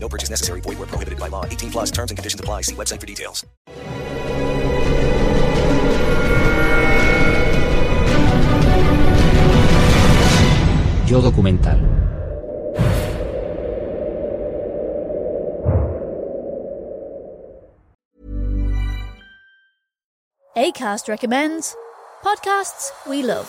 No purchase necessary. Void where prohibited by law. 18 plus terms and conditions apply. See website for details. Yo documental. ACAST recommends podcasts we love.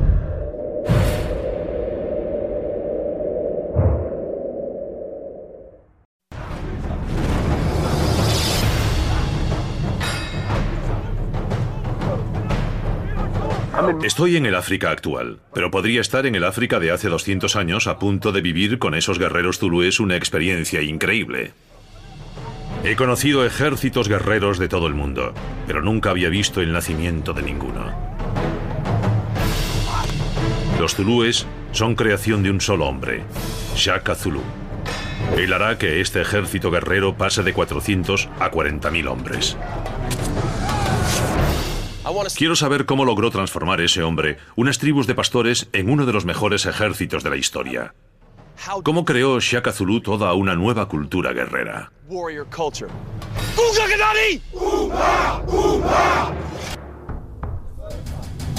Estoy en el África actual, pero podría estar en el África de hace 200 años a punto de vivir con esos guerreros zulúes una experiencia increíble. He conocido ejércitos guerreros de todo el mundo, pero nunca había visto el nacimiento de ninguno. Los zulúes son creación de un solo hombre, Shaka Zulu. Él hará que este ejército guerrero pase de 400 a 40.000 hombres. Quiero saber cómo logró transformar ese hombre unas tribus de pastores en uno de los mejores ejércitos de la historia. ¿Cómo creó Shaka Zulu toda una nueva cultura guerrera?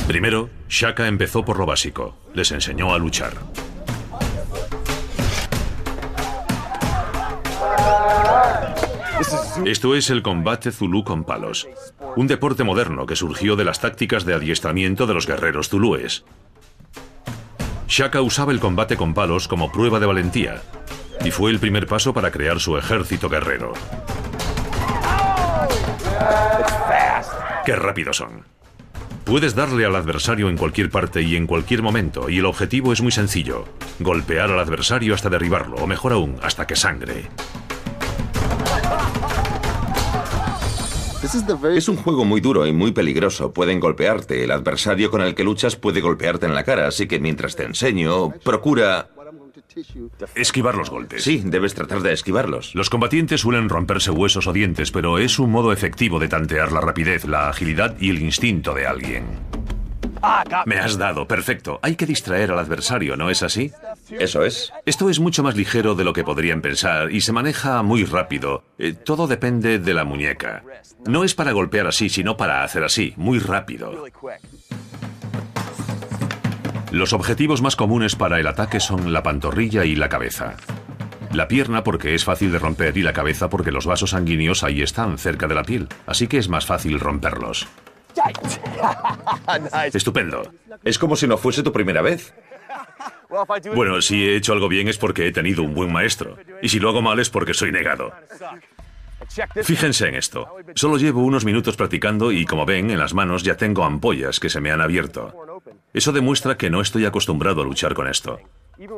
Primero, Shaka empezó por lo básico. Les enseñó a luchar. Esto es el combate zulú con palos, un deporte moderno que surgió de las tácticas de adiestramiento de los guerreros zulúes. Shaka usaba el combate con palos como prueba de valentía y fue el primer paso para crear su ejército guerrero. ¡Qué rápidos son! Puedes darle al adversario en cualquier parte y en cualquier momento, y el objetivo es muy sencillo: golpear al adversario hasta derribarlo, o mejor aún, hasta que sangre. Es un juego muy duro y muy peligroso. Pueden golpearte. El adversario con el que luchas puede golpearte en la cara, así que mientras te enseño, procura... Esquivar los golpes. Sí, debes tratar de esquivarlos. Los combatientes suelen romperse huesos o dientes, pero es un modo efectivo de tantear la rapidez, la agilidad y el instinto de alguien. Me has dado, perfecto. Hay que distraer al adversario, ¿no es así? Eso es. Esto es mucho más ligero de lo que podrían pensar y se maneja muy rápido. Eh, todo depende de la muñeca. No es para golpear así, sino para hacer así, muy rápido. Los objetivos más comunes para el ataque son la pantorrilla y la cabeza. La pierna porque es fácil de romper y la cabeza porque los vasos sanguíneos ahí están, cerca de la piel, así que es más fácil romperlos. Estupendo. Es como si no fuese tu primera vez. Bueno, si he hecho algo bien es porque he tenido un buen maestro. Y si lo hago mal es porque soy negado. Fíjense en esto. Solo llevo unos minutos practicando y como ven, en las manos ya tengo ampollas que se me han abierto. Eso demuestra que no estoy acostumbrado a luchar con esto.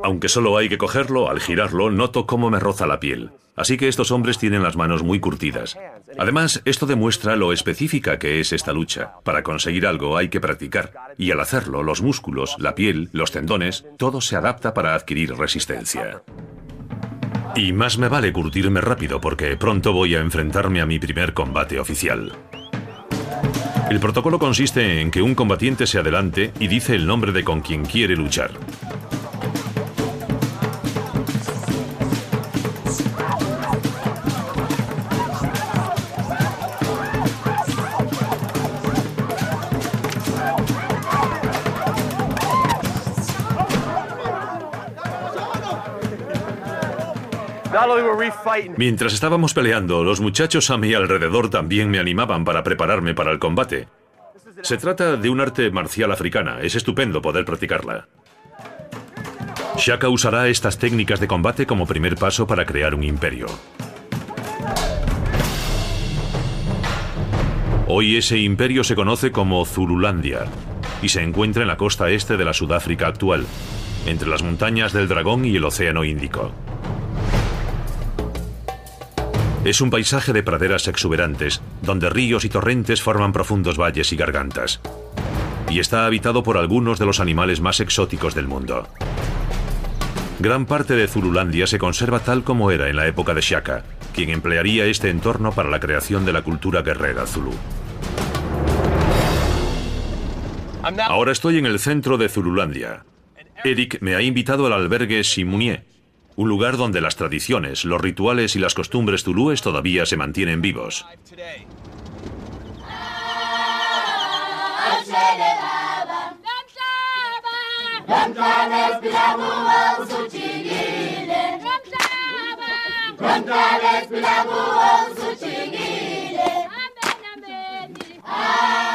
Aunque solo hay que cogerlo, al girarlo noto cómo me roza la piel. Así que estos hombres tienen las manos muy curtidas. Además, esto demuestra lo específica que es esta lucha. Para conseguir algo hay que practicar. Y al hacerlo, los músculos, la piel, los tendones, todo se adapta para adquirir resistencia. Y más me vale curtirme rápido porque pronto voy a enfrentarme a mi primer combate oficial. El protocolo consiste en que un combatiente se adelante y dice el nombre de con quien quiere luchar. Mientras estábamos peleando, los muchachos a mi alrededor también me animaban para prepararme para el combate. Se trata de un arte marcial africana, es estupendo poder practicarla. Shaka usará estas técnicas de combate como primer paso para crear un imperio. Hoy ese imperio se conoce como Zululandia y se encuentra en la costa este de la Sudáfrica actual, entre las montañas del Dragón y el Océano Índico. Es un paisaje de praderas exuberantes, donde ríos y torrentes forman profundos valles y gargantas. Y está habitado por algunos de los animales más exóticos del mundo. Gran parte de Zululandia se conserva tal como era en la época de Shaka, quien emplearía este entorno para la creación de la cultura guerrera Zulu. Ahora estoy en el centro de Zululandia. Eric me ha invitado al albergue Simunier, un lugar donde las tradiciones, los rituales y las costumbres zulúes todavía se mantienen vivos.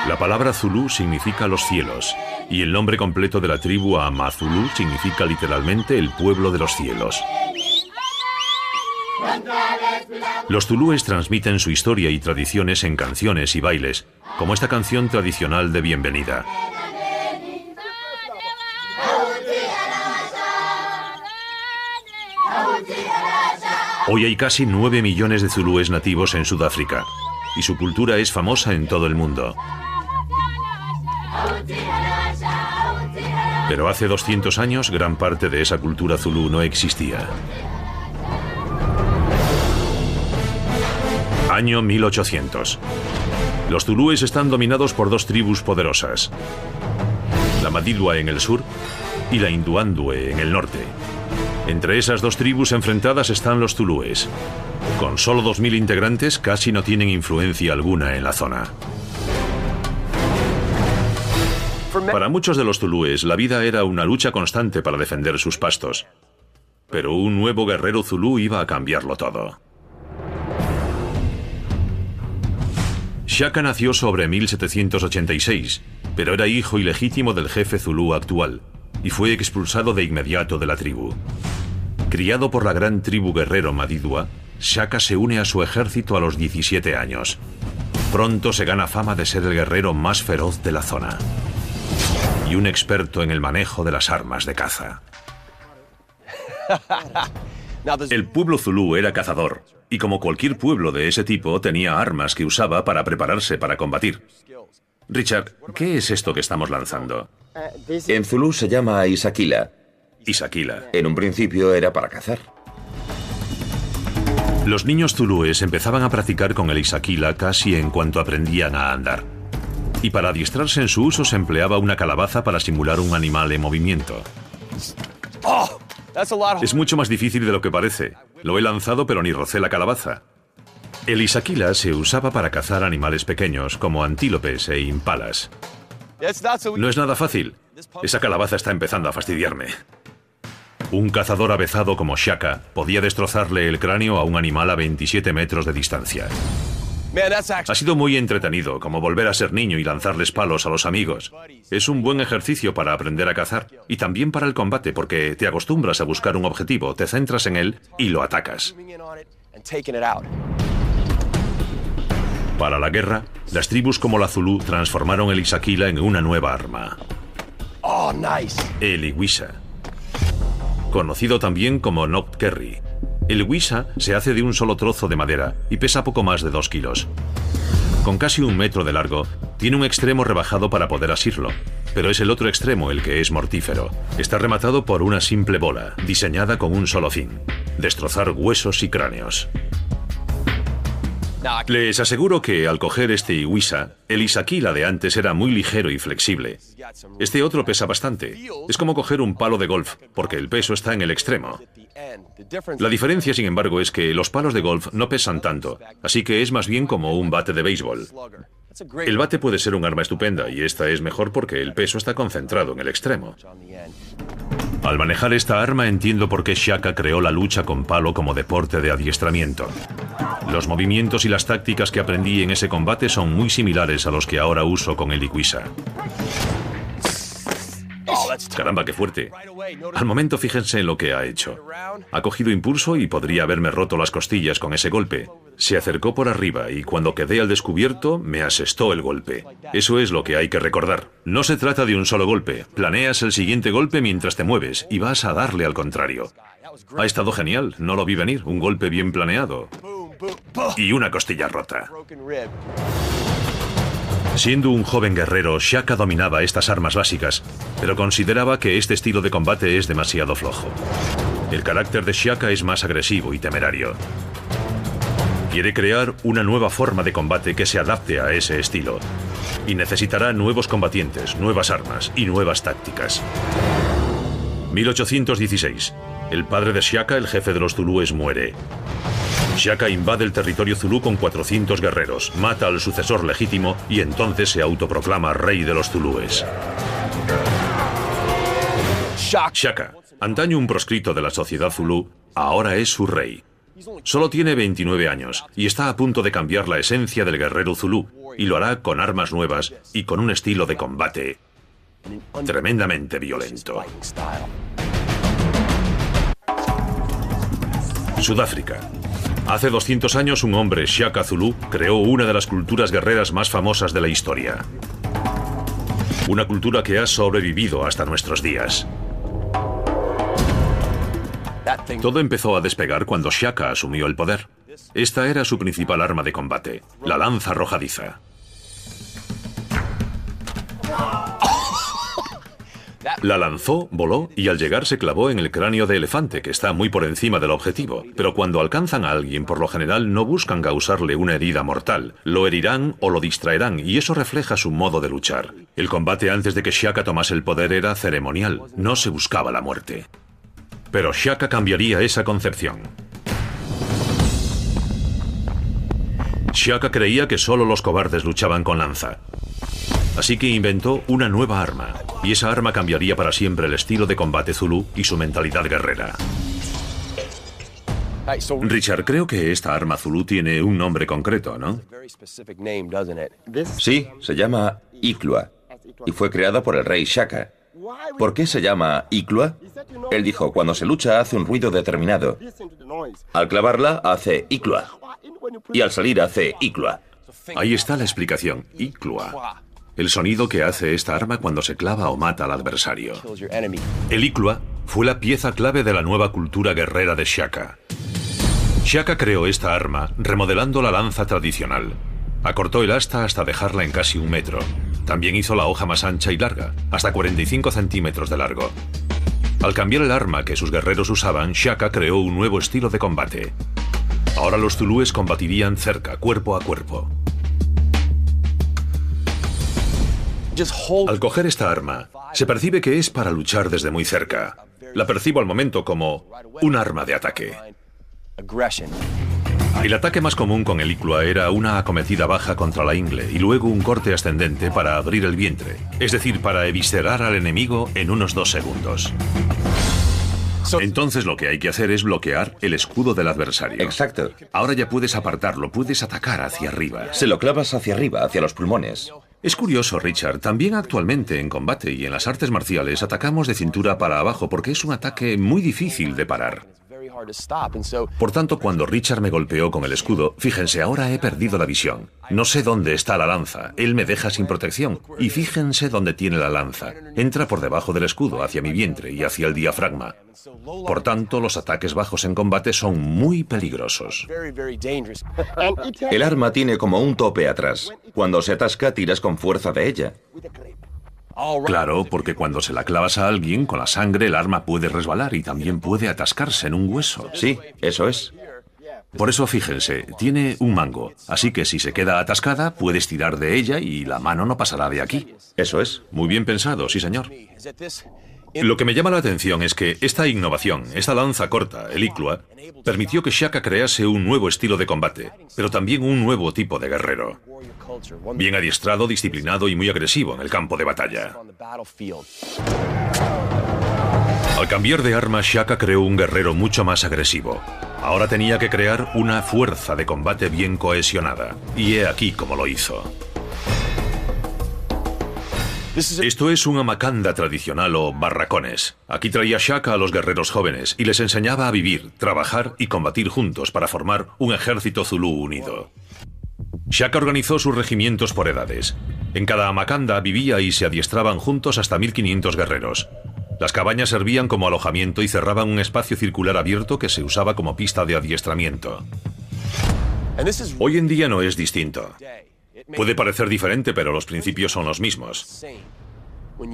La palabra Zulu significa los cielos y el nombre completo de la tribu Amazulu significa literalmente el pueblo de los cielos. Los zulúes transmiten su historia y tradiciones en canciones y bailes, como esta canción tradicional de bienvenida. Hoy hay casi 9 millones de zulúes nativos en Sudáfrica y su cultura es famosa en todo el mundo. Pero hace 200 años gran parte de esa cultura zulú no existía. Año 1800. Los zulúes están dominados por dos tribus poderosas. La Madilwa en el sur y la Induandue en el norte. Entre esas dos tribus enfrentadas están los zulúes. Con solo 2.000 integrantes casi no tienen influencia alguna en la zona. Para muchos de los zulúes, la vida era una lucha constante para defender sus pastos. Pero un nuevo guerrero zulú iba a cambiarlo todo. Shaka nació sobre 1786, pero era hijo ilegítimo del jefe zulú actual, y fue expulsado de inmediato de la tribu. Criado por la gran tribu guerrero Madidua, Shaka se une a su ejército a los 17 años. Pronto se gana fama de ser el guerrero más feroz de la zona y un experto en el manejo de las armas de caza. El pueblo zulú era cazador, y como cualquier pueblo de ese tipo tenía armas que usaba para prepararse para combatir. Richard, ¿qué es esto que estamos lanzando? En zulú se llama Isakila. Isakila. En un principio era para cazar. Los niños zulúes empezaban a practicar con el Isakila casi en cuanto aprendían a andar y para adiestrarse en su uso se empleaba una calabaza para simular un animal en movimiento. Es mucho más difícil de lo que parece. Lo he lanzado pero ni rocé la calabaza. El isaquila se usaba para cazar animales pequeños como antílopes e impalas. No es nada fácil. Esa calabaza está empezando a fastidiarme. Un cazador avezado como Shaka podía destrozarle el cráneo a un animal a 27 metros de distancia. Ha sido muy entretenido, como volver a ser niño y lanzarles palos a los amigos. Es un buen ejercicio para aprender a cazar y también para el combate, porque te acostumbras a buscar un objetivo, te centras en él y lo atacas. Para la guerra, las tribus como la Zulu transformaron el Isaquila en una nueva arma. El Iwisa. Conocido también como Noct Kerry el Wisa se hace de un solo trozo de madera y pesa poco más de 2 kilos. Con casi un metro de largo, tiene un extremo rebajado para poder asirlo, pero es el otro extremo el que es mortífero. Está rematado por una simple bola, diseñada con un solo fin, destrozar huesos y cráneos. Les aseguro que al coger este Iwisa, el Isaquila de antes era muy ligero y flexible. Este otro pesa bastante. Es como coger un palo de golf, porque el peso está en el extremo. La diferencia, sin embargo, es que los palos de golf no pesan tanto, así que es más bien como un bate de béisbol. El bate puede ser un arma estupenda y esta es mejor porque el peso está concentrado en el extremo. Al manejar esta arma entiendo por qué Shaka creó la lucha con palo como deporte de adiestramiento. Los movimientos y las tácticas que aprendí en ese combate son muy similares a los que ahora uso con el Ikwisa. Caramba, qué fuerte. Al momento fíjense en lo que ha hecho. Ha cogido impulso y podría haberme roto las costillas con ese golpe. Se acercó por arriba y cuando quedé al descubierto me asestó el golpe. Eso es lo que hay que recordar. No se trata de un solo golpe. Planeas el siguiente golpe mientras te mueves y vas a darle al contrario. Ha estado genial, no lo vi venir. Un golpe bien planeado. Y una costilla rota. Siendo un joven guerrero, Shaka dominaba estas armas básicas, pero consideraba que este estilo de combate es demasiado flojo. El carácter de Shaka es más agresivo y temerario. Quiere crear una nueva forma de combate que se adapte a ese estilo. Y necesitará nuevos combatientes, nuevas armas y nuevas tácticas. 1816. El padre de Shaka, el jefe de los Zulúes, muere. Shaka invade el territorio Zulú con 400 guerreros, mata al sucesor legítimo y entonces se autoproclama rey de los Zulúes. Shaka, antaño un proscrito de la sociedad Zulú, ahora es su rey. Solo tiene 29 años y está a punto de cambiar la esencia del guerrero Zulú y lo hará con armas nuevas y con un estilo de combate tremendamente violento. Sudáfrica. Hace 200 años un hombre, Shaka Zulu, creó una de las culturas guerreras más famosas de la historia. Una cultura que ha sobrevivido hasta nuestros días. Todo empezó a despegar cuando Shaka asumió el poder. Esta era su principal arma de combate, la lanza arrojadiza. La lanzó, voló y al llegar se clavó en el cráneo de elefante, que está muy por encima del objetivo. Pero cuando alcanzan a alguien, por lo general no buscan causarle una herida mortal. Lo herirán o lo distraerán y eso refleja su modo de luchar. El combate antes de que Shaka tomase el poder era ceremonial, no se buscaba la muerte. Pero Shaka cambiaría esa concepción. Shaka creía que solo los cobardes luchaban con lanza. Así que inventó una nueva arma, y esa arma cambiaría para siempre el estilo de combate Zulu y su mentalidad guerrera. Richard, creo que esta arma Zulu tiene un nombre concreto, ¿no? Sí, se llama Iklua y fue creada por el rey Shaka. ¿Por qué se llama Iklua? Él dijo, cuando se lucha hace un ruido determinado. Al clavarla hace Iklua y al salir hace Iklua. Ahí está la explicación, Iklua el sonido que hace esta arma cuando se clava o mata al adversario. El Iklua fue la pieza clave de la nueva cultura guerrera de Shaka. Shaka creó esta arma remodelando la lanza tradicional. Acortó el asta hasta dejarla en casi un metro. También hizo la hoja más ancha y larga, hasta 45 centímetros de largo. Al cambiar el arma que sus guerreros usaban, Shaka creó un nuevo estilo de combate. Ahora los zulúes combatirían cerca, cuerpo a cuerpo. Al coger esta arma, se percibe que es para luchar desde muy cerca. La percibo al momento como un arma de ataque. El ataque más común con el Iclua era una acometida baja contra la ingle y luego un corte ascendente para abrir el vientre, es decir, para eviscerar al enemigo en unos dos segundos. Entonces lo que hay que hacer es bloquear el escudo del adversario. Exacto. Ahora ya puedes apartarlo, puedes atacar hacia arriba. Se lo clavas hacia arriba, hacia los pulmones. Es curioso, Richard, también actualmente en combate y en las artes marciales atacamos de cintura para abajo porque es un ataque muy difícil de parar. Por tanto, cuando Richard me golpeó con el escudo, fíjense, ahora he perdido la visión. No sé dónde está la lanza. Él me deja sin protección. Y fíjense dónde tiene la lanza. Entra por debajo del escudo, hacia mi vientre y hacia el diafragma. Por tanto, los ataques bajos en combate son muy peligrosos. El arma tiene como un tope atrás. Cuando se atasca, tiras con fuerza de ella. Claro, porque cuando se la clavas a alguien, con la sangre el arma puede resbalar y también puede atascarse en un hueso. Sí, eso es. Por eso fíjense, tiene un mango, así que si se queda atascada, puedes tirar de ella y la mano no pasará de aquí. Eso es. Muy bien pensado, sí señor. Lo que me llama la atención es que esta innovación, esta lanza corta, el Iclua, permitió que Shaka crease un nuevo estilo de combate, pero también un nuevo tipo de guerrero. Bien adiestrado, disciplinado y muy agresivo en el campo de batalla. Al cambiar de arma, Shaka creó un guerrero mucho más agresivo. Ahora tenía que crear una fuerza de combate bien cohesionada. Y he aquí cómo lo hizo. Esto es un amakanda tradicional o barracones. Aquí traía Shaka a los guerreros jóvenes y les enseñaba a vivir, trabajar y combatir juntos para formar un ejército zulú unido. Shaka organizó sus regimientos por edades. En cada amakanda vivía y se adiestraban juntos hasta 1500 guerreros. Las cabañas servían como alojamiento y cerraban un espacio circular abierto que se usaba como pista de adiestramiento. Hoy en día no es distinto. Puede parecer diferente, pero los principios son los mismos.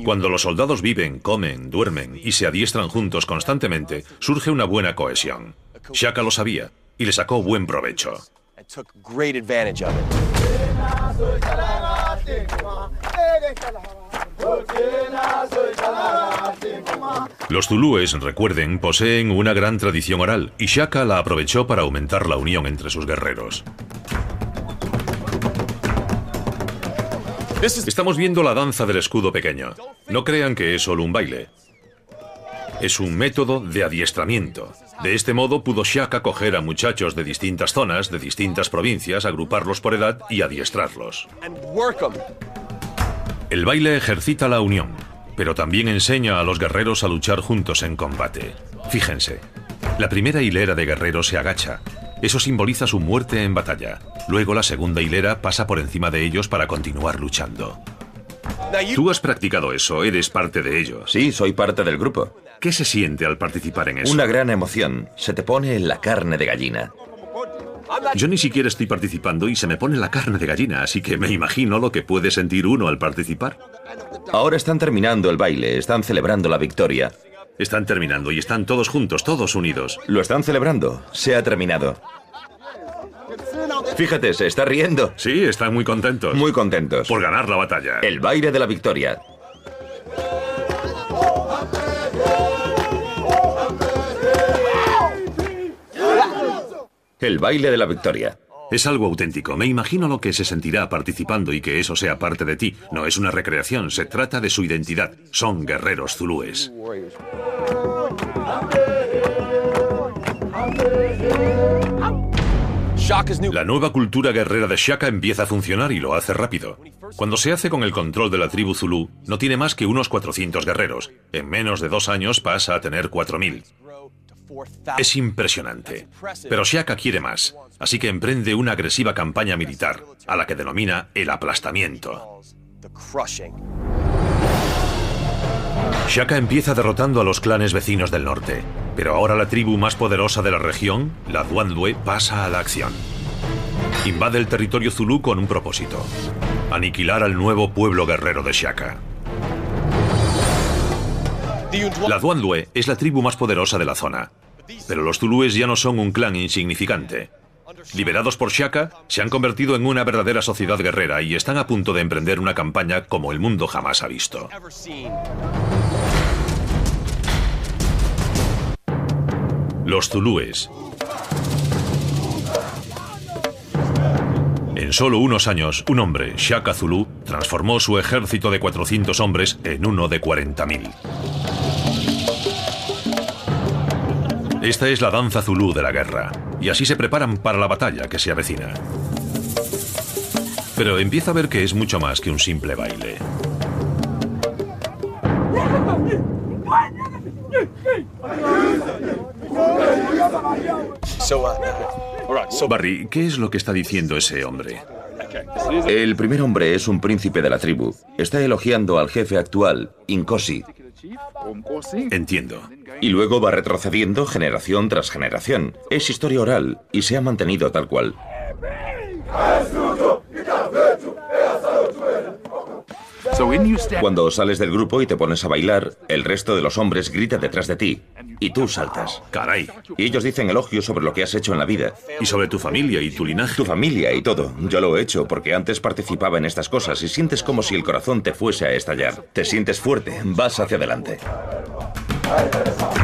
Cuando los soldados viven, comen, duermen y se adiestran juntos constantemente, surge una buena cohesión. Shaka lo sabía y le sacó buen provecho. Los zulúes, recuerden, poseen una gran tradición oral y Shaka la aprovechó para aumentar la unión entre sus guerreros. Estamos viendo la danza del escudo pequeño. No crean que es solo un baile. Es un método de adiestramiento. De este modo pudo Shaka coger a muchachos de distintas zonas, de distintas provincias, agruparlos por edad y adiestrarlos. El baile ejercita la unión, pero también enseña a los guerreros a luchar juntos en combate. Fíjense, la primera hilera de guerreros se agacha, eso simboliza su muerte en batalla. Luego la segunda hilera pasa por encima de ellos para continuar luchando. Tú has practicado eso, eres parte de ello. Sí, soy parte del grupo. ¿Qué se siente al participar en eso? Una gran emoción. Se te pone en la carne de gallina. Yo ni siquiera estoy participando y se me pone la carne de gallina, así que me imagino lo que puede sentir uno al participar. Ahora están terminando el baile, están celebrando la victoria. Están terminando y están todos juntos, todos unidos. Lo están celebrando. Se ha terminado. Fíjate, se está riendo. Sí, están muy contentos. Muy contentos. Por ganar la batalla. El baile de la victoria. El baile de la victoria. Es algo auténtico. Me imagino lo que se sentirá participando y que eso sea parte de ti. No es una recreación, se trata de su identidad. Son guerreros zulúes. La nueva cultura guerrera de Shaka empieza a funcionar y lo hace rápido. Cuando se hace con el control de la tribu Zulú, no tiene más que unos 400 guerreros. En menos de dos años pasa a tener 4.000. Es impresionante. Pero Shaka quiere más, así que emprende una agresiva campaña militar, a la que denomina el aplastamiento. Shaka empieza derrotando a los clanes vecinos del norte, pero ahora la tribu más poderosa de la región, la Duandue, pasa a la acción. Invade el territorio zulú con un propósito, aniquilar al nuevo pueblo guerrero de Shaka. La Duandue es la tribu más poderosa de la zona, pero los zulúes ya no son un clan insignificante. Liberados por Shaka, se han convertido en una verdadera sociedad guerrera y están a punto de emprender una campaña como el mundo jamás ha visto. Los zulúes. En solo unos años, un hombre, Shaka Zulu, transformó su ejército de 400 hombres en uno de 40.000. Esta es la danza zulú de la guerra, y así se preparan para la batalla que se avecina. Pero empieza a ver que es mucho más que un simple baile. Barry, ¿qué es lo que está diciendo ese hombre? El primer hombre es un príncipe de la tribu. Está elogiando al jefe actual, Inkosi. Entiendo. Y luego va retrocediendo generación tras generación. Es historia oral y se ha mantenido tal cual. Cuando sales del grupo y te pones a bailar, el resto de los hombres grita detrás de ti y tú saltas. Caray. Y ellos dicen elogios sobre lo que has hecho en la vida. Y sobre tu familia y tu linaje. Tu familia y todo. Yo lo he hecho porque antes participaba en estas cosas y sientes como si el corazón te fuese a estallar. Te sientes fuerte, vas hacia adelante.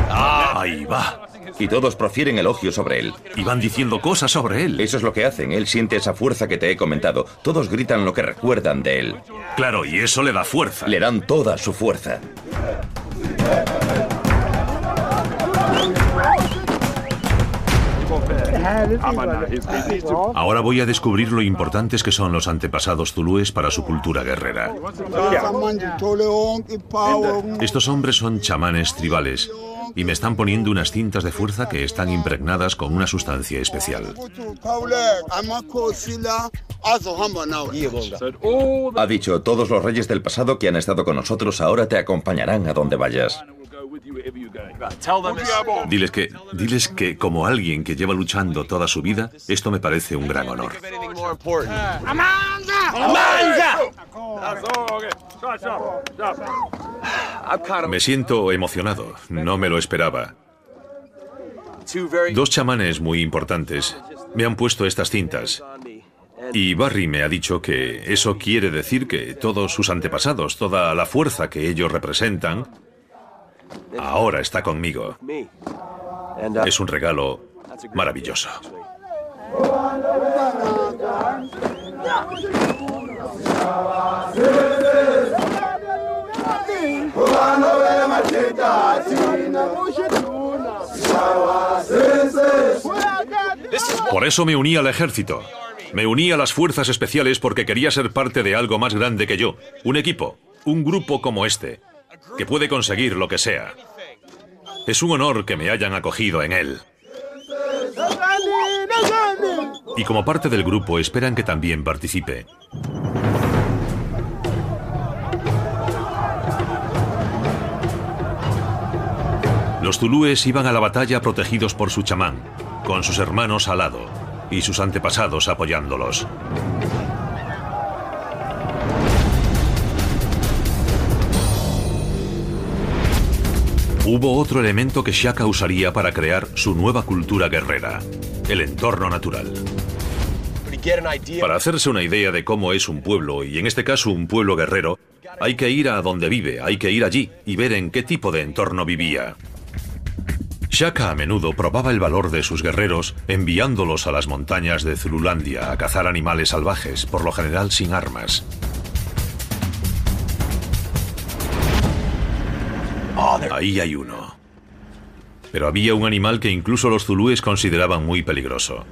Ahí va y todos profieren elogios sobre él. Y van diciendo cosas sobre él. Eso es lo que hacen, él siente esa fuerza que te he comentado. Todos gritan lo que recuerdan de él. Claro, y eso le da fuerza. Le dan toda su fuerza. Ahora voy a descubrir lo importantes que son los antepasados zulúes para su cultura guerrera. Estos hombres son chamanes tribales y me están poniendo unas cintas de fuerza que están impregnadas con una sustancia especial. Ha dicho, todos los reyes del pasado que han estado con nosotros ahora te acompañarán a donde vayas. Diles que, diles que como alguien que lleva luchando toda su vida, esto me parece un gran honor. Me siento emocionado, no me lo esperaba. Dos chamanes muy importantes me han puesto estas cintas. Y Barry me ha dicho que eso quiere decir que todos sus antepasados, toda la fuerza que ellos representan, ahora está conmigo. Es un regalo maravilloso. Por eso me uní al ejército. Me uní a las fuerzas especiales porque quería ser parte de algo más grande que yo. Un equipo, un grupo como este, que puede conseguir lo que sea. Es un honor que me hayan acogido en él. Y como parte del grupo esperan que también participe. Los zulúes iban a la batalla protegidos por su chamán, con sus hermanos al lado y sus antepasados apoyándolos. Hubo otro elemento que Shaka usaría para crear su nueva cultura guerrera, el entorno natural. Para hacerse una idea de cómo es un pueblo, y en este caso un pueblo guerrero, hay que ir a donde vive, hay que ir allí y ver en qué tipo de entorno vivía. Shaka a menudo probaba el valor de sus guerreros enviándolos a las montañas de Zululandia a cazar animales salvajes, por lo general sin armas. Ahí hay uno. Pero había un animal que incluso los zulúes consideraban muy peligroso.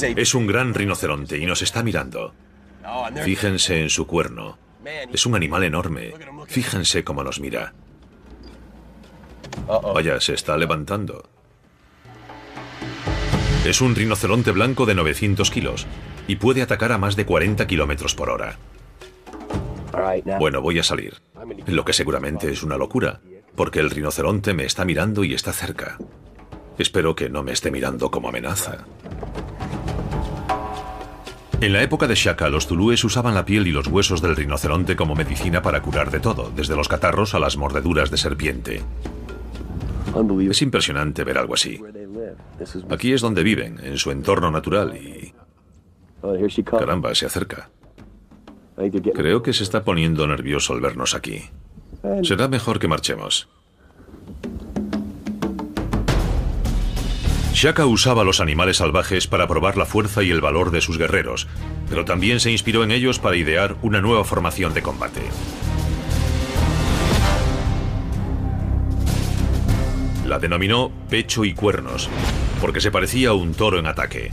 Es un gran rinoceronte y nos está mirando. Fíjense en su cuerno. Es un animal enorme. Fíjense cómo nos mira. Vaya, se está levantando. Es un rinoceronte blanco de 900 kilos y puede atacar a más de 40 kilómetros por hora. Bueno, voy a salir. Lo que seguramente es una locura, porque el rinoceronte me está mirando y está cerca. Espero que no me esté mirando como amenaza. En la época de Shaka, los zulúes usaban la piel y los huesos del rinoceronte como medicina para curar de todo, desde los catarros a las mordeduras de serpiente. Es impresionante ver algo así. Aquí es donde viven, en su entorno natural y... Caramba, se acerca. Creo que se está poniendo nervioso al vernos aquí. Será mejor que marchemos. Shaka usaba los animales salvajes para probar la fuerza y el valor de sus guerreros, pero también se inspiró en ellos para idear una nueva formación de combate. La denominó pecho y cuernos, porque se parecía a un toro en ataque.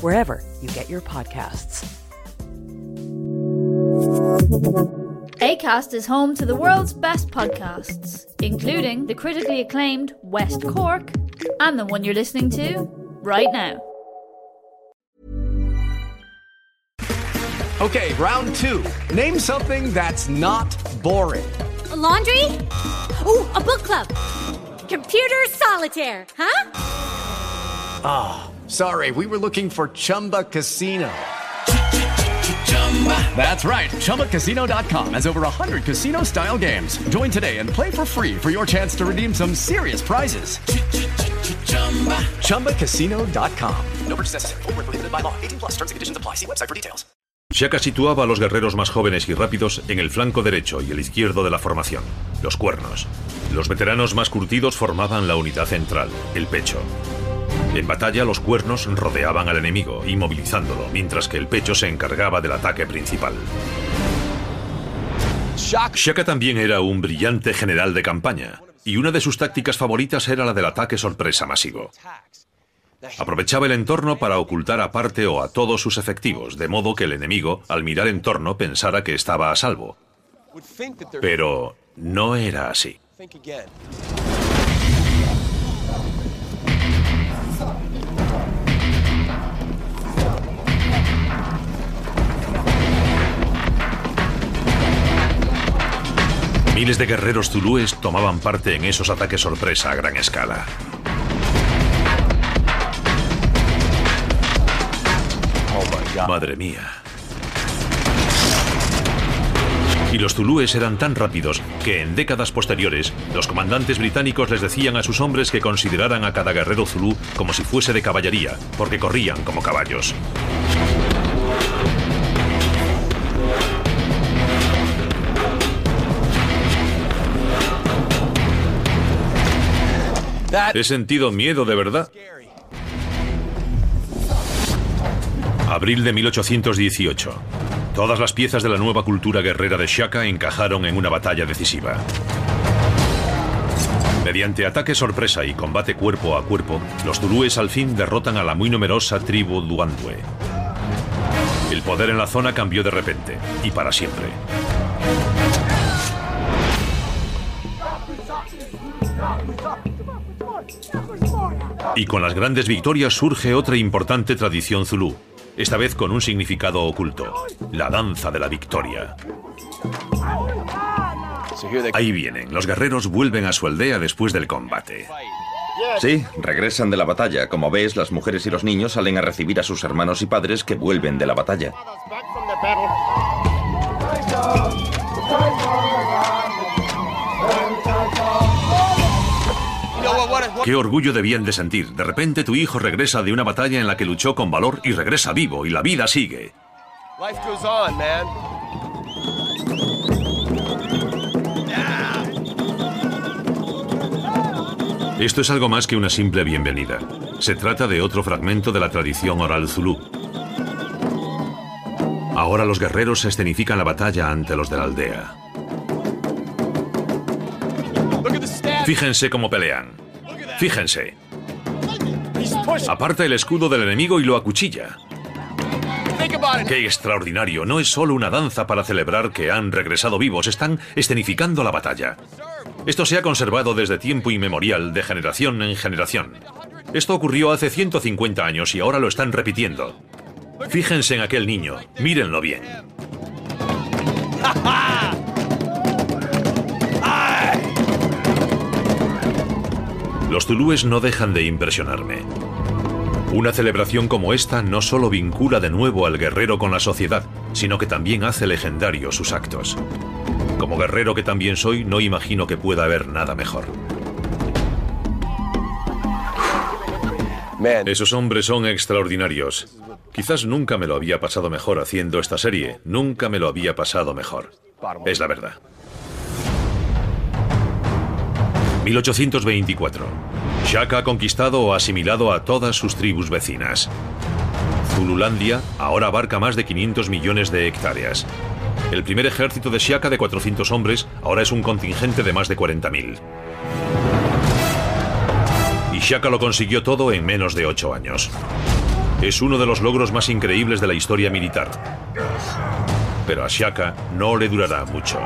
wherever you get your podcasts. ACAST is home to the world's best podcasts, including the critically acclaimed West Cork and the one you're listening to right now. Okay, round two. Name something that's not boring. A laundry? Ooh, a book club. Computer solitaire, huh? Ah, sorry, we were looking for Chumba Casino. That's right. ChumbaCasino.com has over 100 casino style games. Join today and play for free for your chance to redeem some serious prizes. ChumbaCasino.com. No purchase necessary. Full prohibited by law. 18 plus terms and conditions apply. See website for details. Shaka situaba a los guerreros más jóvenes y rápidos en el flanco derecho y el izquierdo de la formación, los cuernos. Los veteranos más curtidos formaban la unidad central, el pecho. En batalla, los cuernos rodeaban al enemigo, inmovilizándolo, mientras que el pecho se encargaba del ataque principal. Shaka también era un brillante general de campaña, y una de sus tácticas favoritas era la del ataque sorpresa masivo. Aprovechaba el entorno para ocultar a parte o a todos sus efectivos, de modo que el enemigo, al mirar en torno, pensara que estaba a salvo. Pero no era así. Miles de guerreros zulúes tomaban parte en esos ataques sorpresa a gran escala. Madre mía. Y los zulúes eran tan rápidos que en décadas posteriores los comandantes británicos les decían a sus hombres que consideraran a cada guerrero zulú como si fuese de caballería, porque corrían como caballos. He sentido miedo de verdad. Abril de 1818. Todas las piezas de la nueva cultura guerrera de Shaka encajaron en una batalla decisiva. Mediante ataque sorpresa y combate cuerpo a cuerpo, los zulúes al fin derrotan a la muy numerosa tribu Duandue. El poder en la zona cambió de repente, y para siempre. Y con las grandes victorias surge otra importante tradición zulú, esta vez con un significado oculto, la danza de la victoria. Ahí vienen, los guerreros vuelven a su aldea después del combate. Sí, regresan de la batalla. Como ves, las mujeres y los niños salen a recibir a sus hermanos y padres que vuelven de la batalla. Qué orgullo debían de sentir. De repente tu hijo regresa de una batalla en la que luchó con valor y regresa vivo y la vida sigue. Life goes on, man. Esto es algo más que una simple bienvenida. Se trata de otro fragmento de la tradición oral zulú. Ahora los guerreros escenifican la batalla ante los de la aldea. Fíjense cómo pelean. Fíjense. Aparta el escudo del enemigo y lo acuchilla. ¡Qué extraordinario! No es solo una danza para celebrar que han regresado vivos, están escenificando la batalla. Esto se ha conservado desde tiempo inmemorial, de generación en generación. Esto ocurrió hace 150 años y ahora lo están repitiendo. Fíjense en aquel niño, mírenlo bien. Los zulúes no dejan de impresionarme. Una celebración como esta no solo vincula de nuevo al guerrero con la sociedad, sino que también hace legendarios sus actos. Como guerrero que también soy, no imagino que pueda haber nada mejor. Esos hombres son extraordinarios. Quizás nunca me lo había pasado mejor haciendo esta serie. Nunca me lo había pasado mejor. Es la verdad. 1824. Shaka ha conquistado o asimilado a todas sus tribus vecinas. Zululandia ahora abarca más de 500 millones de hectáreas. El primer ejército de Shaka de 400 hombres ahora es un contingente de más de 40.000. Y Shaka lo consiguió todo en menos de 8 años. Es uno de los logros más increíbles de la historia militar. Pero a Shaka no le durará mucho.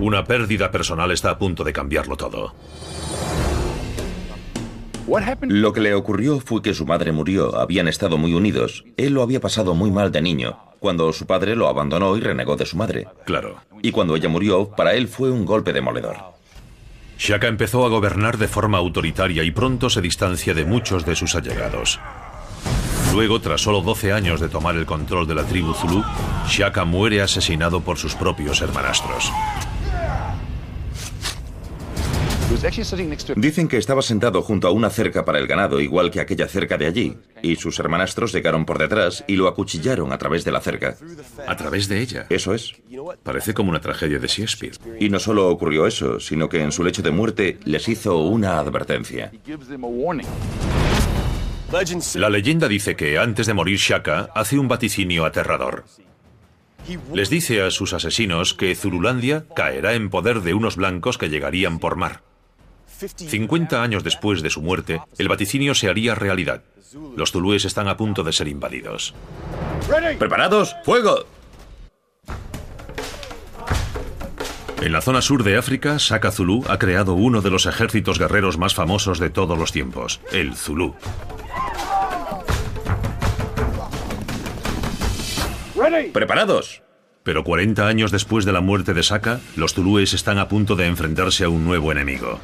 Una pérdida personal está a punto de cambiarlo todo. Lo que le ocurrió fue que su madre murió, habían estado muy unidos. Él lo había pasado muy mal de niño, cuando su padre lo abandonó y renegó de su madre. Claro. Y cuando ella murió, para él fue un golpe demoledor. Shaka empezó a gobernar de forma autoritaria y pronto se distancia de muchos de sus allegados. Luego, tras solo 12 años de tomar el control de la tribu Zulu, Shaka muere asesinado por sus propios hermanastros. Dicen que estaba sentado junto a una cerca para el ganado, igual que aquella cerca de allí, y sus hermanastros llegaron por detrás y lo acuchillaron a través de la cerca. ¿A través de ella? Eso es. Parece como una tragedia de Shakespeare. Y no solo ocurrió eso, sino que en su lecho de muerte les hizo una advertencia. La leyenda dice que antes de morir Shaka hace un vaticinio aterrador. Les dice a sus asesinos que Zululandia caerá en poder de unos blancos que llegarían por mar. 50 años después de su muerte, el vaticinio se haría realidad. Los zulúes están a punto de ser invadidos. ¿Preparados? ¡Fuego! En la zona sur de África, Saka Zulu ha creado uno de los ejércitos guerreros más famosos de todos los tiempos, el Zulu. ¿Preparados? Pero 40 años después de la muerte de Saka, los zulúes están a punto de enfrentarse a un nuevo enemigo.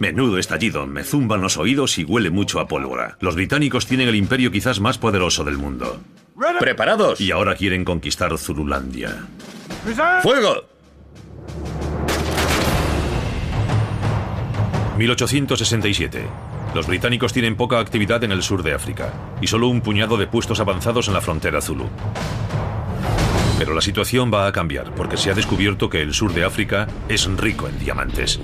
Menudo estallido, me zumban los oídos y huele mucho a pólvora. Los británicos tienen el imperio quizás más poderoso del mundo. ¿Preparados? Y ahora quieren conquistar Zululandia. ¡Fuego! 1867. Los británicos tienen poca actividad en el sur de África y solo un puñado de puestos avanzados en la frontera Zulu. Pero la situación va a cambiar porque se ha descubierto que el sur de África es rico en diamantes.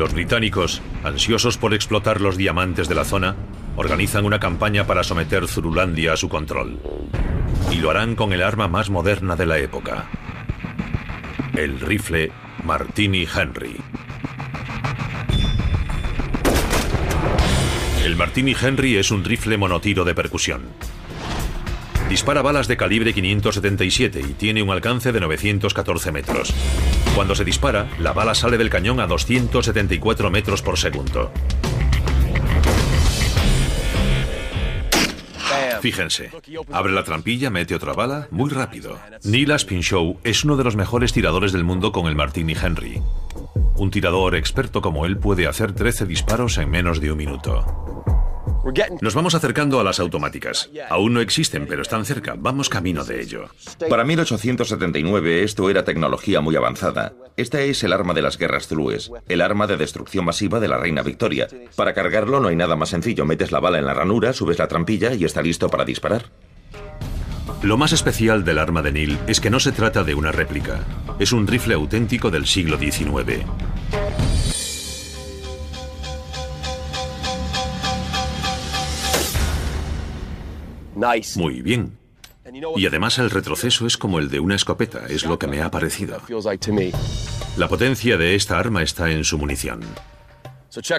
Los británicos, ansiosos por explotar los diamantes de la zona, organizan una campaña para someter Zululandia a su control. Y lo harán con el arma más moderna de la época, el rifle Martini Henry. El Martini Henry es un rifle monotiro de percusión. Dispara balas de calibre 577 y tiene un alcance de 914 metros. Cuando se dispara, la bala sale del cañón a 274 metros por segundo. Fíjense, abre la trampilla, mete otra bala, muy rápido. Neil Aspinshall es uno de los mejores tiradores del mundo con el Martini Henry. Un tirador experto como él puede hacer 13 disparos en menos de un minuto. Nos vamos acercando a las automáticas. Aún no existen, pero están cerca. Vamos camino de ello. Para 1879 esto era tecnología muy avanzada. Esta es el arma de las guerras zulúes, el arma de destrucción masiva de la reina Victoria. Para cargarlo no hay nada más sencillo. Metes la bala en la ranura, subes la trampilla y está listo para disparar. Lo más especial del arma de Neil es que no se trata de una réplica. Es un rifle auténtico del siglo XIX. Muy bien. Y además el retroceso es como el de una escopeta, es lo que me ha parecido. La potencia de esta arma está en su munición.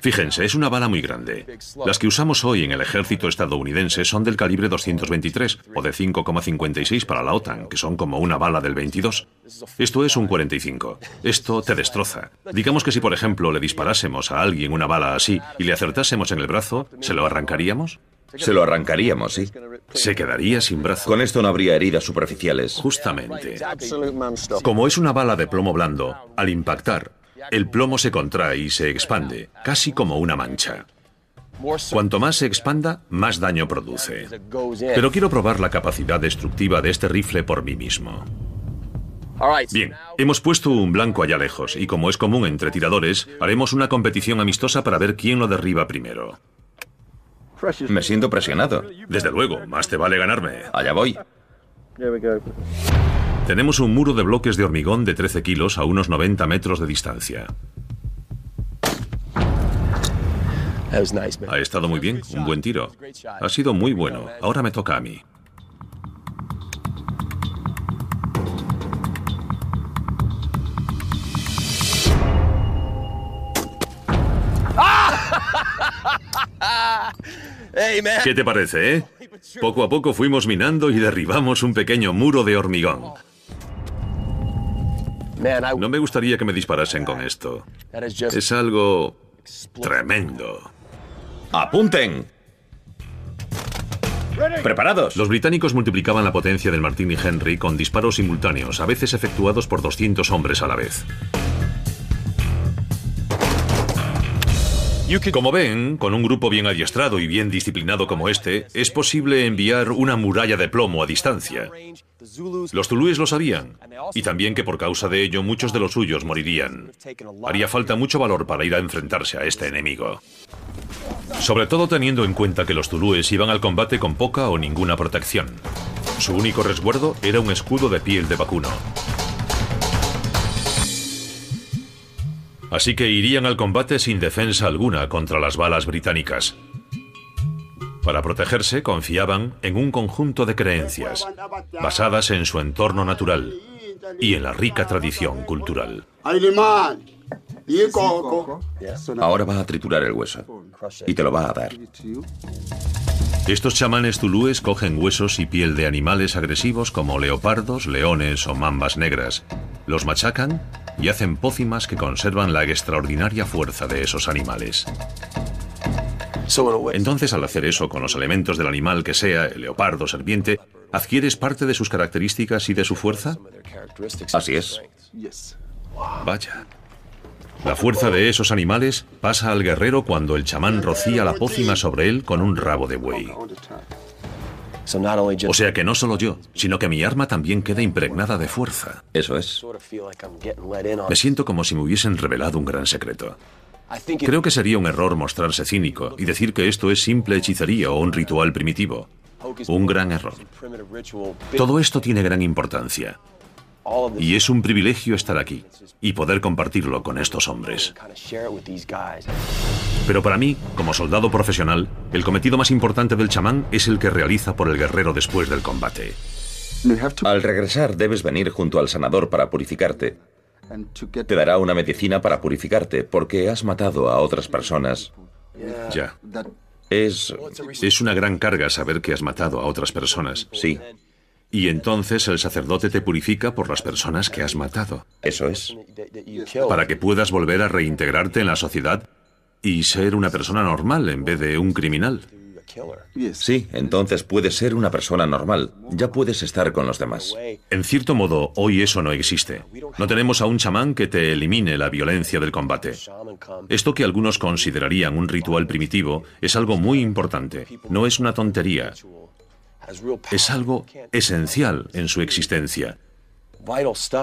Fíjense, es una bala muy grande. Las que usamos hoy en el ejército estadounidense son del calibre 223 o de 5,56 para la OTAN, que son como una bala del 22. Esto es un 45. Esto te destroza. Digamos que si, por ejemplo, le disparásemos a alguien una bala así y le acertásemos en el brazo, ¿se lo arrancaríamos? Se lo arrancaríamos, sí. Se quedaría sin brazo. Con esto no habría heridas superficiales. Justamente. Como es una bala de plomo blando, al impactar, el plomo se contrae y se expande, casi como una mancha. Cuanto más se expanda, más daño produce. Pero quiero probar la capacidad destructiva de este rifle por mí mismo. Bien, hemos puesto un blanco allá lejos y como es común entre tiradores, haremos una competición amistosa para ver quién lo derriba primero. Me siento presionado. Desde luego, más te vale ganarme. Allá voy. Tenemos un muro de bloques de hormigón de 13 kilos a unos 90 metros de distancia. Ha estado muy bien, un buen tiro. Ha sido muy bueno. Ahora me toca a mí. ¿Qué te parece, eh? Poco a poco fuimos minando y derribamos un pequeño muro de hormigón. No me gustaría que me disparasen con esto. Es algo tremendo. ¡Apunten! ¿Preparados? Los británicos multiplicaban la potencia del Martini Henry con disparos simultáneos, a veces efectuados por 200 hombres a la vez. Como ven, con un grupo bien adiestrado y bien disciplinado como este, es posible enviar una muralla de plomo a distancia. Los zulúes lo sabían, y también que por causa de ello muchos de los suyos morirían. Haría falta mucho valor para ir a enfrentarse a este enemigo. Sobre todo teniendo en cuenta que los zulúes iban al combate con poca o ninguna protección. Su único resguardo era un escudo de piel de vacuno. Así que irían al combate sin defensa alguna contra las balas británicas. Para protegerse confiaban en un conjunto de creencias, basadas en su entorno natural y en la rica tradición cultural. Ahora va a triturar el hueso y te lo va a dar. Estos chamanes zulúes cogen huesos y piel de animales agresivos como leopardos, leones o mambas negras. Los machacan y hacen pócimas que conservan la extraordinaria fuerza de esos animales. Entonces, al hacer eso con los elementos del animal que sea, el leopardo, serpiente, ¿adquieres parte de sus características y de su fuerza? Así es. Vaya. La fuerza de esos animales pasa al guerrero cuando el chamán rocía la pócima sobre él con un rabo de buey. O sea que no solo yo, sino que mi arma también queda impregnada de fuerza. Eso es. Me siento como si me hubiesen revelado un gran secreto. Creo que sería un error mostrarse cínico y decir que esto es simple hechicería o un ritual primitivo. Un gran error. Todo esto tiene gran importancia. Y es un privilegio estar aquí y poder compartirlo con estos hombres. Pero para mí, como soldado profesional, el cometido más importante del chamán es el que realiza por el guerrero después del combate. Al regresar debes venir junto al sanador para purificarte. Te dará una medicina para purificarte porque has matado a otras personas. Ya. Es... Es una gran carga saber que has matado a otras personas. Sí. Y entonces el sacerdote te purifica por las personas que has matado. Eso es. Para que puedas volver a reintegrarte en la sociedad y ser una persona normal en vez de un criminal. Sí, entonces puedes ser una persona normal. Ya puedes estar con los demás. En cierto modo, hoy eso no existe. No tenemos a un chamán que te elimine la violencia del combate. Esto que algunos considerarían un ritual primitivo es algo muy importante. No es una tontería. Es algo esencial en su existencia.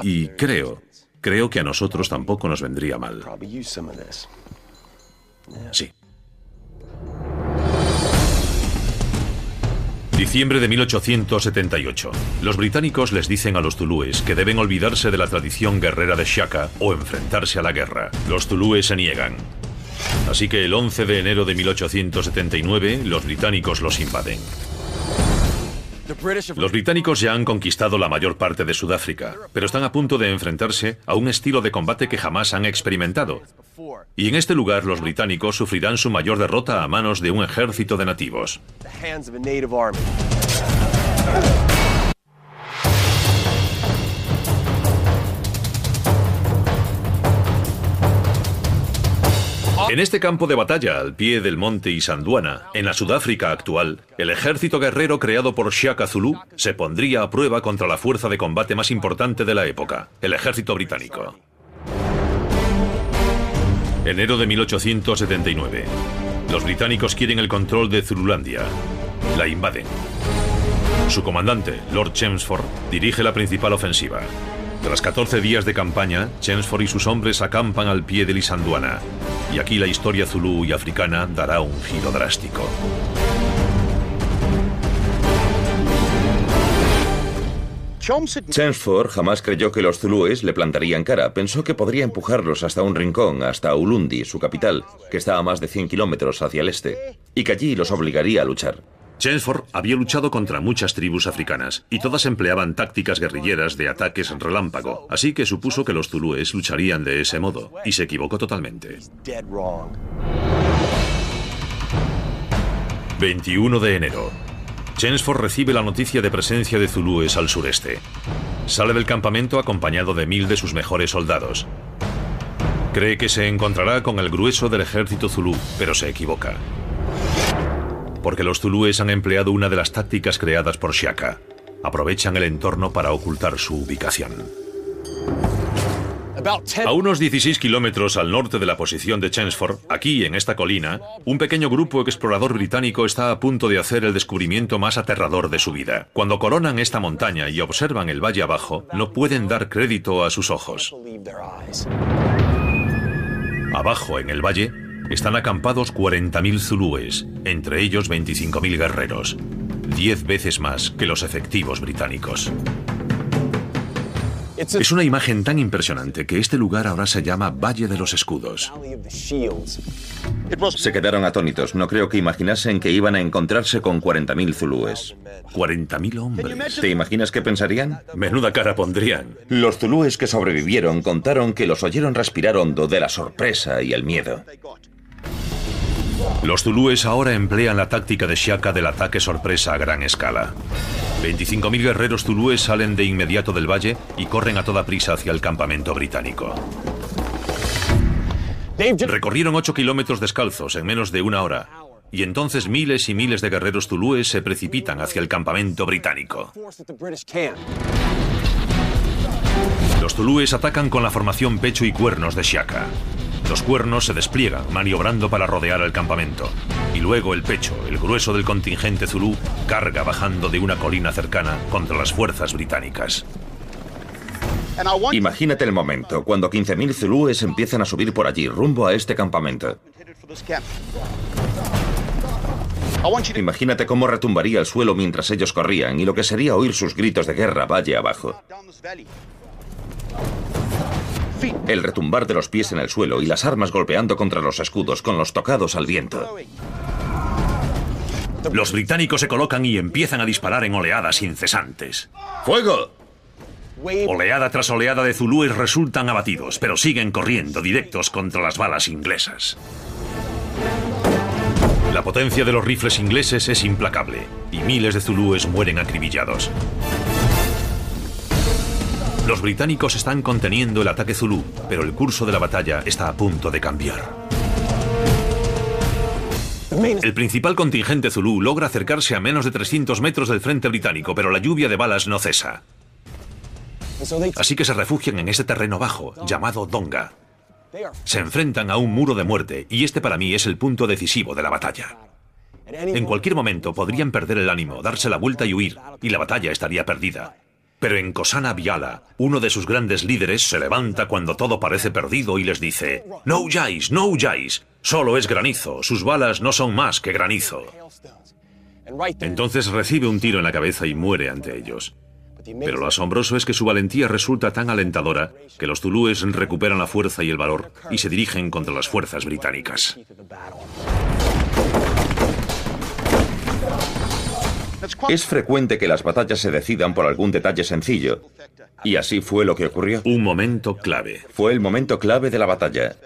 Y creo, creo que a nosotros tampoco nos vendría mal. Sí. Diciembre de 1878. Los británicos les dicen a los zulúes que deben olvidarse de la tradición guerrera de Shaka o enfrentarse a la guerra. Los zulúes se niegan. Así que el 11 de enero de 1879 los británicos los invaden. Los británicos ya han conquistado la mayor parte de Sudáfrica, pero están a punto de enfrentarse a un estilo de combate que jamás han experimentado. Y en este lugar los británicos sufrirán su mayor derrota a manos de un ejército de nativos. En este campo de batalla, al pie del monte Isanduana, en la Sudáfrica actual, el ejército guerrero creado por Shaka Zulu se pondría a prueba contra la fuerza de combate más importante de la época, el ejército británico. Enero de 1879. Los británicos quieren el control de Zululandia. La invaden. Su comandante, Lord Chelmsford, dirige la principal ofensiva. Tras 14 días de campaña, Chensford y sus hombres acampan al pie de Lisanduana, y aquí la historia zulú y africana dará un giro drástico. Chensford jamás creyó que los zulúes le plantarían cara. Pensó que podría empujarlos hasta un rincón, hasta Ulundi, su capital, que está a más de 100 kilómetros hacia el este, y que allí los obligaría a luchar. Chelmsford había luchado contra muchas tribus africanas y todas empleaban tácticas guerrilleras de ataques relámpago, así que supuso que los zulúes lucharían de ese modo, y se equivocó totalmente. 21 de enero. Chelmsford recibe la noticia de presencia de zulúes al sureste. Sale del campamento acompañado de mil de sus mejores soldados. Cree que se encontrará con el grueso del ejército zulú, pero se equivoca porque los zulúes han empleado una de las tácticas creadas por Shaka. Aprovechan el entorno para ocultar su ubicación. A unos 16 kilómetros al norte de la posición de Chelmsford, aquí en esta colina, un pequeño grupo explorador británico está a punto de hacer el descubrimiento más aterrador de su vida. Cuando coronan esta montaña y observan el valle abajo, no pueden dar crédito a sus ojos. Abajo en el valle, están acampados 40.000 zulúes, entre ellos 25.000 guerreros, 10 veces más que los efectivos británicos. Es una imagen tan impresionante que este lugar ahora se llama Valle de los Escudos. Se quedaron atónitos. No creo que imaginasen que iban a encontrarse con 40.000 zulúes. 40.000 hombres. ¿Te imaginas qué pensarían? Menuda cara pondrían. Los zulúes que sobrevivieron contaron que los oyeron respirar hondo de la sorpresa y el miedo. Los zulúes ahora emplean la táctica de Shaka del ataque sorpresa a gran escala. 25.000 guerreros zulúes salen de inmediato del valle y corren a toda prisa hacia el campamento británico. Recorrieron 8 kilómetros descalzos en menos de una hora, y entonces miles y miles de guerreros zulúes se precipitan hacia el campamento británico. Los zulúes atacan con la formación pecho y cuernos de Shaka. Los cuernos se despliegan, maniobrando para rodear el campamento. Y luego el pecho, el grueso del contingente zulú, carga bajando de una colina cercana contra las fuerzas británicas. Imagínate el momento, cuando 15.000 zulúes empiezan a subir por allí, rumbo a este campamento. Imagínate cómo retumbaría el suelo mientras ellos corrían y lo que sería oír sus gritos de guerra valle abajo. El retumbar de los pies en el suelo y las armas golpeando contra los escudos con los tocados al viento. Los británicos se colocan y empiezan a disparar en oleadas incesantes. ¡Fuego! Oleada tras oleada de zulúes resultan abatidos, pero siguen corriendo directos contra las balas inglesas. La potencia de los rifles ingleses es implacable y miles de zulúes mueren acribillados. Los británicos están conteniendo el ataque zulú, pero el curso de la batalla está a punto de cambiar. El principal contingente zulú logra acercarse a menos de 300 metros del frente británico, pero la lluvia de balas no cesa. Así que se refugian en ese terreno bajo, llamado Donga. Se enfrentan a un muro de muerte, y este para mí es el punto decisivo de la batalla. En cualquier momento podrían perder el ánimo, darse la vuelta y huir, y la batalla estaría perdida. Pero en Kosana Viala, uno de sus grandes líderes se levanta cuando todo parece perdido y les dice, No huyáis, no huyáis, solo es granizo, sus balas no son más que granizo. Entonces recibe un tiro en la cabeza y muere ante ellos. Pero lo asombroso es que su valentía resulta tan alentadora que los zulúes recuperan la fuerza y el valor y se dirigen contra las fuerzas británicas. Es frecuente que las batallas se decidan por algún detalle sencillo. Y así fue lo que ocurrió. Un momento clave. Fue el momento clave de la batalla.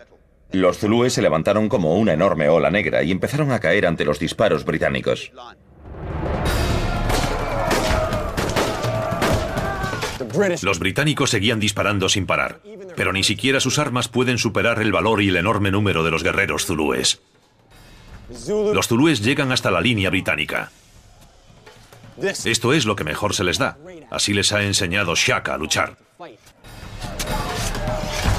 Los zulúes se levantaron como una enorme ola negra y empezaron a caer ante los disparos británicos. Los británicos seguían disparando sin parar, pero ni siquiera sus armas pueden superar el valor y el enorme número de los guerreros zulúes. Los zulúes llegan hasta la línea británica. Esto es lo que mejor se les da. Así les ha enseñado Shaka a luchar.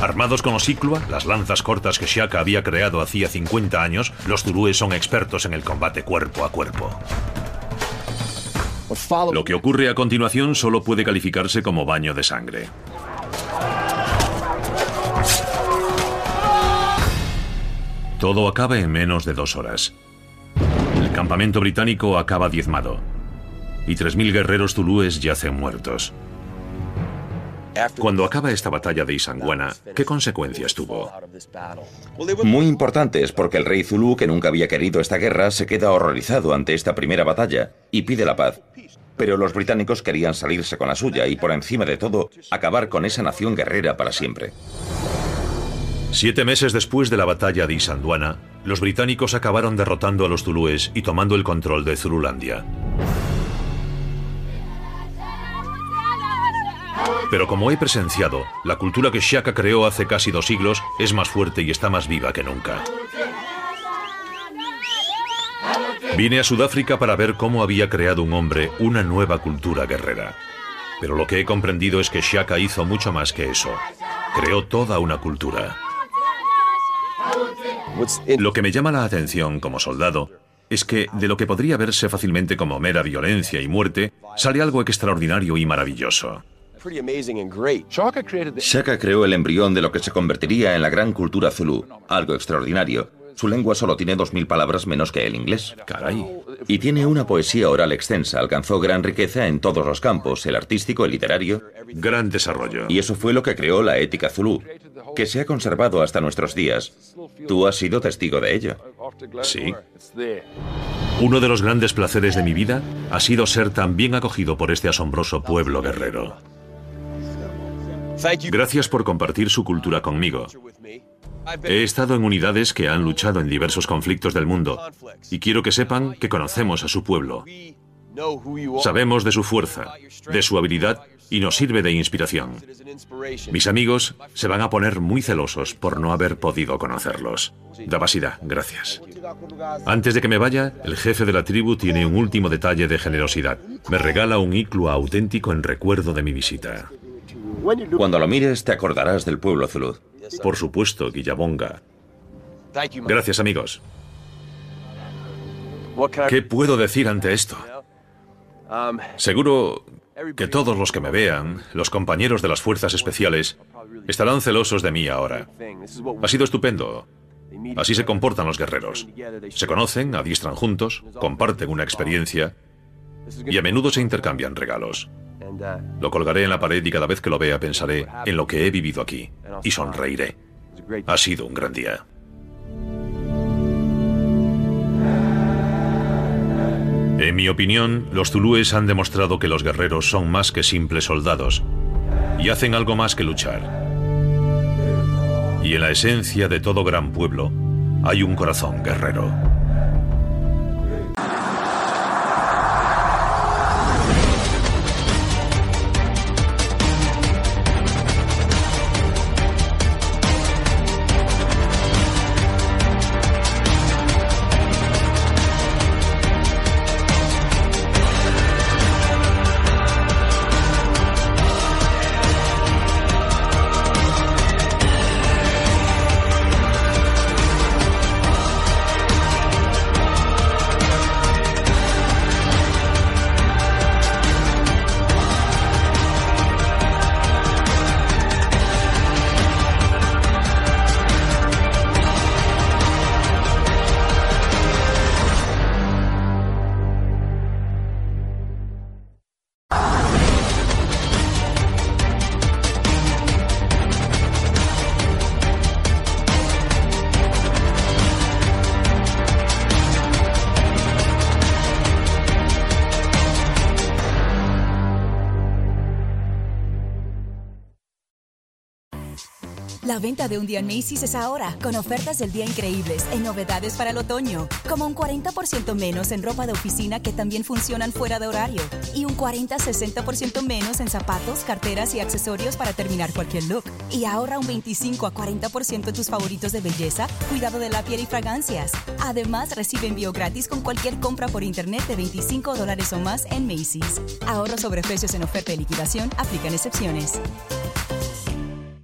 Armados con los Iklua, las lanzas cortas que Shaka había creado hacía 50 años, los zulúes son expertos en el combate cuerpo a cuerpo. Lo que ocurre a continuación solo puede calificarse como baño de sangre. Todo acaba en menos de dos horas. El campamento británico acaba diezmado y 3.000 guerreros zulúes yacen muertos. Cuando acaba esta batalla de Isanguana, ¿qué consecuencias tuvo? Muy importantes porque el rey Zulu, que nunca había querido esta guerra, se queda horrorizado ante esta primera batalla y pide la paz. Pero los británicos querían salirse con la suya y por encima de todo, acabar con esa nación guerrera para siempre. Siete meses después de la batalla de Isanduana, los británicos acabaron derrotando a los zulúes y tomando el control de Zululandia. Pero como he presenciado, la cultura que Shaka creó hace casi dos siglos es más fuerte y está más viva que nunca. Vine a Sudáfrica para ver cómo había creado un hombre una nueva cultura guerrera. Pero lo que he comprendido es que Shaka hizo mucho más que eso. Creó toda una cultura. Lo que me llama la atención como soldado es que de lo que podría verse fácilmente como mera violencia y muerte, sale algo extraordinario y maravilloso. Shaka creó el embrión de lo que se convertiría en la gran cultura zulú, algo extraordinario. Su lengua solo tiene dos mil palabras menos que el inglés. Caray. Y tiene una poesía oral extensa. Alcanzó gran riqueza en todos los campos, el artístico, el literario. Gran desarrollo. Y eso fue lo que creó la ética zulú, que se ha conservado hasta nuestros días. Tú has sido testigo de ello. Sí. Uno de los grandes placeres de mi vida ha sido ser tan bien acogido por este asombroso pueblo guerrero. Gracias por compartir su cultura conmigo. He estado en unidades que han luchado en diversos conflictos del mundo y quiero que sepan que conocemos a su pueblo. Sabemos de su fuerza, de su habilidad y nos sirve de inspiración. Mis amigos se van a poner muy celosos por no haber podido conocerlos. Dabasida, gracias. Antes de que me vaya, el jefe de la tribu tiene un último detalle de generosidad. Me regala un iglú auténtico en recuerdo de mi visita. Cuando lo mires te acordarás del pueblo zulú. Por supuesto, Guillabonga. Gracias, amigos. ¿Qué puedo decir ante esto? Seguro que todos los que me vean, los compañeros de las fuerzas especiales, estarán celosos de mí ahora. Ha sido estupendo. Así se comportan los guerreros. Se conocen, adiestran juntos, comparten una experiencia y a menudo se intercambian regalos. Lo colgaré en la pared y cada vez que lo vea pensaré en lo que he vivido aquí y sonreiré. Ha sido un gran día. En mi opinión, los zulúes han demostrado que los guerreros son más que simples soldados y hacen algo más que luchar. Y en la esencia de todo gran pueblo hay un corazón guerrero. Venta de un día en Macy's es ahora, con ofertas del día increíbles y novedades para el otoño, como un 40% menos en ropa de oficina que también funcionan fuera de horario, y un 40-60% menos en zapatos, carteras y accesorios para terminar cualquier look. Y ahorra un 25 a 40% en tus favoritos de belleza, cuidado de la piel y fragancias. Además, recibe envío gratis con cualquier compra por internet de 25 dólares o más en Macy's. Ahorro sobre precios en oferta y liquidación, aplican excepciones.